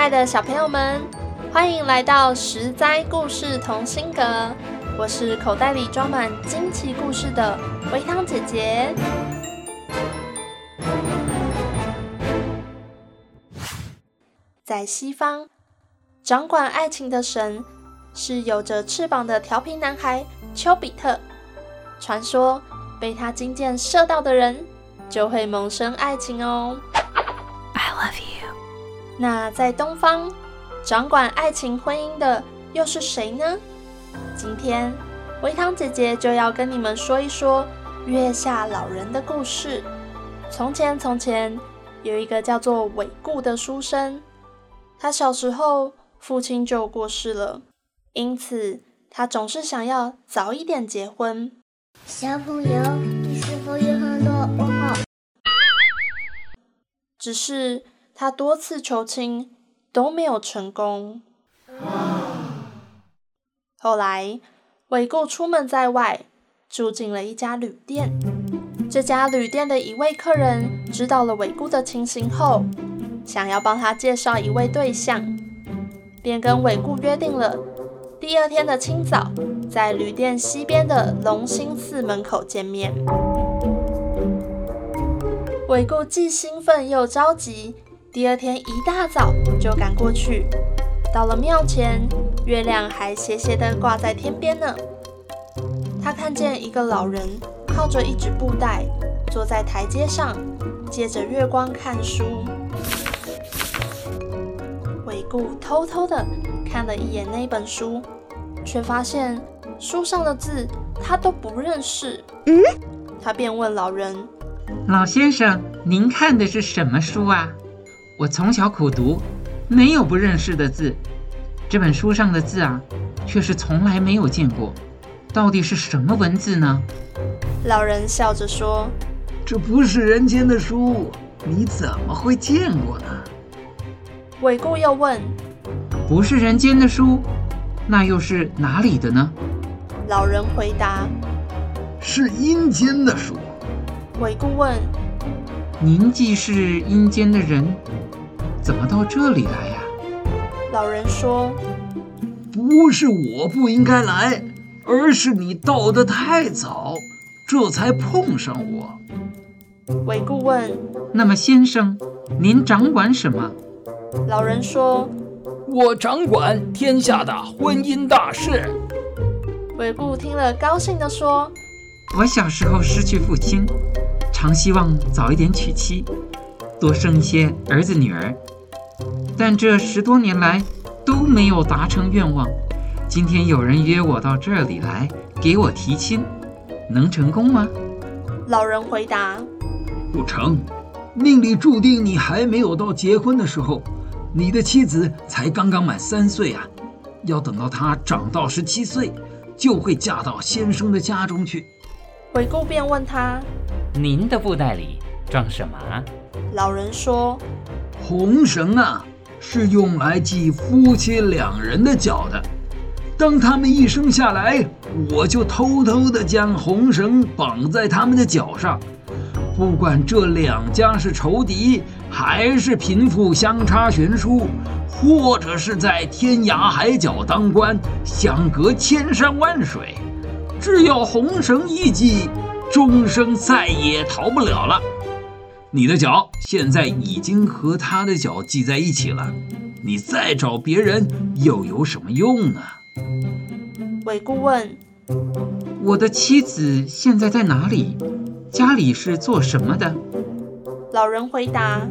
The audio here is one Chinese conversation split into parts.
爱的小朋友们，欢迎来到十灾故事同心阁。我是口袋里装满惊奇故事的维汤姐姐。在西方，掌管爱情的神是有着翅膀的调皮男孩丘比特。传说被他金箭射到的人就会萌生爱情哦。I love you。那在东方，掌管爱情婚姻的又是谁呢？今天，维糖姐姐就要跟你们说一说月下老人的故事。从前，从前有一个叫做韦固的书生，他小时候父亲就过世了，因此他总是想要早一点结婚。小朋友，你是否有很多问号？只是他多次求亲都没有成功。后来，韦固出门在外，住进了一家旅店。这家旅店的一位客人知道了韦固的情形后，想要帮他介绍一位对象，便跟韦固约定了第二天的清早，在旅店西边的龙兴寺门口见面。韦固既兴奋又着急，第二天一大早就赶过去。到了庙前，月亮还斜斜的挂在天边呢。他看见一个老人靠着一只布袋，坐在台阶上，借着月光看书。韦固偷偷的看了一眼那本书，却发现书上的字他都不认识。嗯，他便问老人：“老先生，您看的是什么书啊？我从小苦读。”没有不认识的字，这本书上的字啊，却是从来没有见过。到底是什么文字呢？老人笑着说：“这不是人间的书，你怎么会见过呢？”韦固又问：“不是人间的书，那又是哪里的呢？”老人回答：“是阴间的书。”韦固问：“您既是阴间的人？”怎么到这里来呀？老人说：“不是我不应该来，而是你到得太早，这才碰上我。”韦固问：“那么先生，您掌管什么？”老人说：“我掌管天下的婚姻大事。”韦固听了，高兴地说：“我小时候失去父亲，常希望早一点娶妻，多生一些儿子女儿。”但这十多年来都没有达成愿望。今天有人约我到这里来给我提亲，能成功吗？老人回答：不成，命里注定你还没有到结婚的时候，你的妻子才刚刚满三岁啊，要等到她长到十七岁，就会嫁到先生的家中去。纬固便问他：您的布袋里装什么？老人说：红绳啊。是用来系夫妻两人的脚的。当他们一生下来，我就偷偷地将红绳绑在他们的脚上。不管这两家是仇敌，还是贫富相差悬殊，或者是在天涯海角当官，相隔千山万水，只要红绳一系，终生再也逃不了了。你的脚现在已经和他的脚系在一起了，你再找别人又有什么用呢？韦顾问：“我的妻子现在在哪里？家里是做什么的？”老人回答：“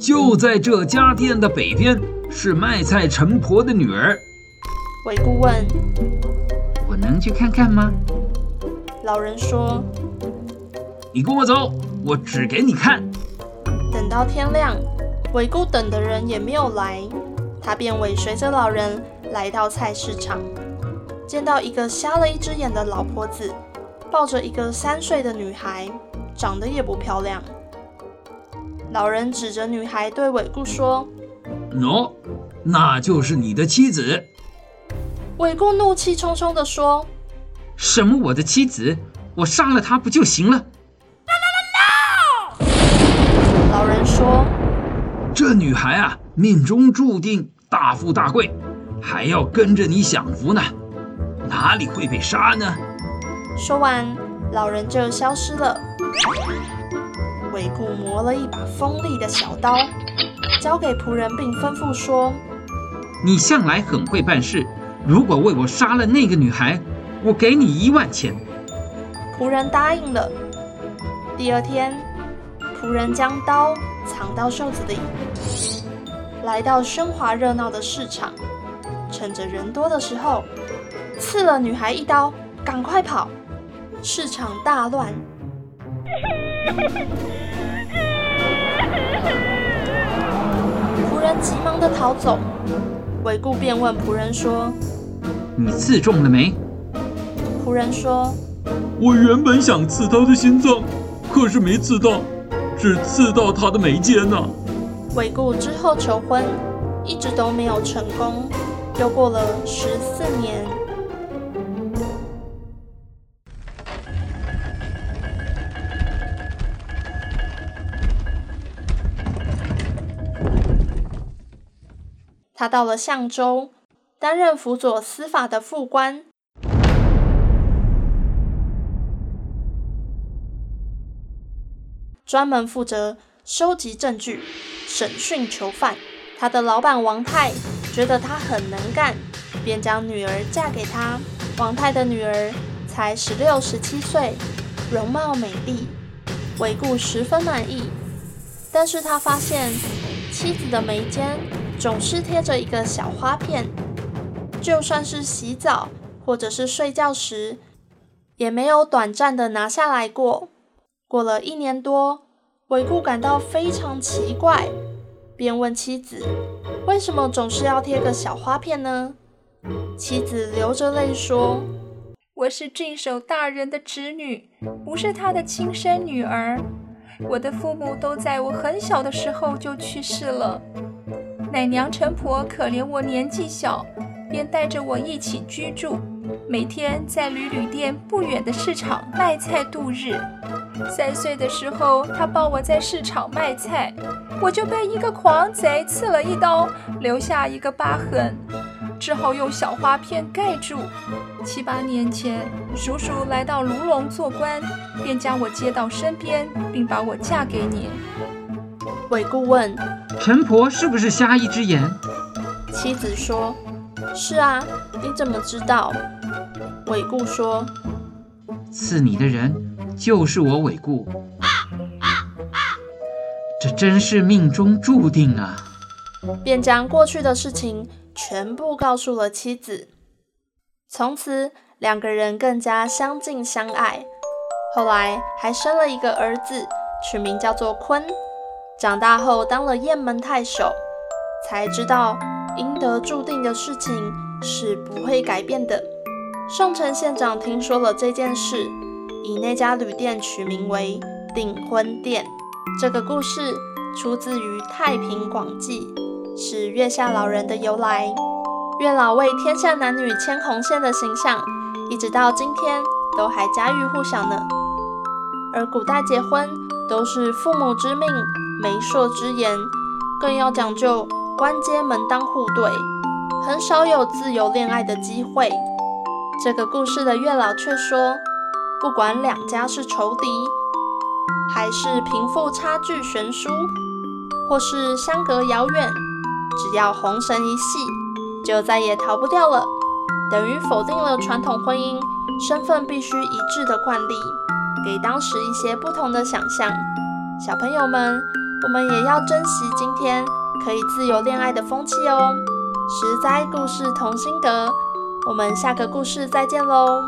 就在这家店的北边，是卖菜陈婆的女儿。”韦顾问：“我能去看看吗？”老人说：“你跟我走。”我指给你看。等到天亮，韦固等的人也没有来，他便尾随着老人来到菜市场，见到一个瞎了一只眼的老婆子抱着一个三岁的女孩，长得也不漂亮。老人指着女孩对韦固说：“喏，那就是你的妻子。”韦固怒气冲冲地说：“什么我的妻子？我杀了她不就行了？”这女孩啊，命中注定大富大贵，还要跟着你享福呢，哪里会被杀呢？”说完，老人就消失了。韦固磨了一把锋利的小刀，交给仆人，并吩咐说：“你向来很会办事，如果为我杀了那个女孩，我给你一万钱。”仆人答应了。第二天，仆人将刀藏到袖子里，来到喧哗热闹的市场，趁着人多的时候，刺了女孩一刀，赶快跑！市场大乱。仆人急忙的逃走，韦固便问仆人说：“你刺中了没？”仆人说：“我原本想刺他的心脏，可是没刺到，只刺到他的眉间呢。”伟顾之后求婚，一直都没有成功，又过了十四年。他到了象州，担任辅佐司法的副官，专门负责收集证据、审讯囚犯。他的老板王泰觉得他很能干，便将女儿嫁给他。王泰的女儿才十六、十七岁，容貌美丽，伟顾十分满意。但是他发现妻子的眉间，总是贴着一个小花片，就算是洗澡或者是睡觉时，也没有短暂的拿下来过。过了一年多，伟顾感到非常奇怪，便问妻子：“为什么总是要贴个小花片呢？”妻子流着泪说：“我是郡守大人的侄女，不是他的亲生女儿。我的父母都在我很小的时候就去世了。”奶娘陈婆可怜我年纪小，便带着我一起居住，每天在离旅店不远的市场卖菜度日。三岁的时候，他抱我在市场卖菜，我就被一个狂贼刺了一刀，留下一个疤痕，只好用小花片盖住。七八年前，叔叔来到卢龙做官，便将我接到身边，并把我嫁给你。韦顾问：“陈婆是不是瞎一只眼？”妻子说：“是啊，你怎么知道？”伟顾说：“刺你的人就是我伟顾，这真是命中注定啊！”便将过去的事情全部告诉了妻子。从此，两个人更加相敬相爱。后来还生了一个儿子，取名叫做鲲。长大后当了雁门太守，才知道应得注定的事情是不会改变的。宋城县长听说了这件事，以那家旅店取名为订婚店。这个故事出自于《太平广记》，是月下老人的由来。月老为天下男女牵红线的形象，一直到今天都还家喻户晓呢。而古代结婚都是父母之命。媒妁之言，更要讲究官阶门当户对，很少有自由恋爱的机会。这个故事的月老却说，不管两家是仇敌，还是贫富差距悬殊，或是相隔遥远，只要红绳一系，就再也逃不掉了。等于否定了传统婚姻身份必须一致的惯例，给当时一些不同的想象。小朋友们。我们也要珍惜今天可以自由恋爱的风气哦。十灾故事同心得，我们下个故事再见喽。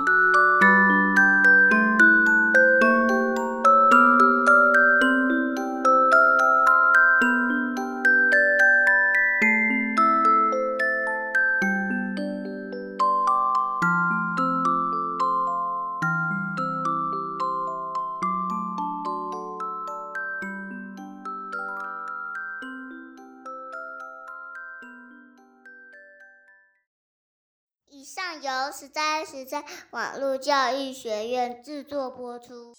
由实在实在网络教育学院制作播出。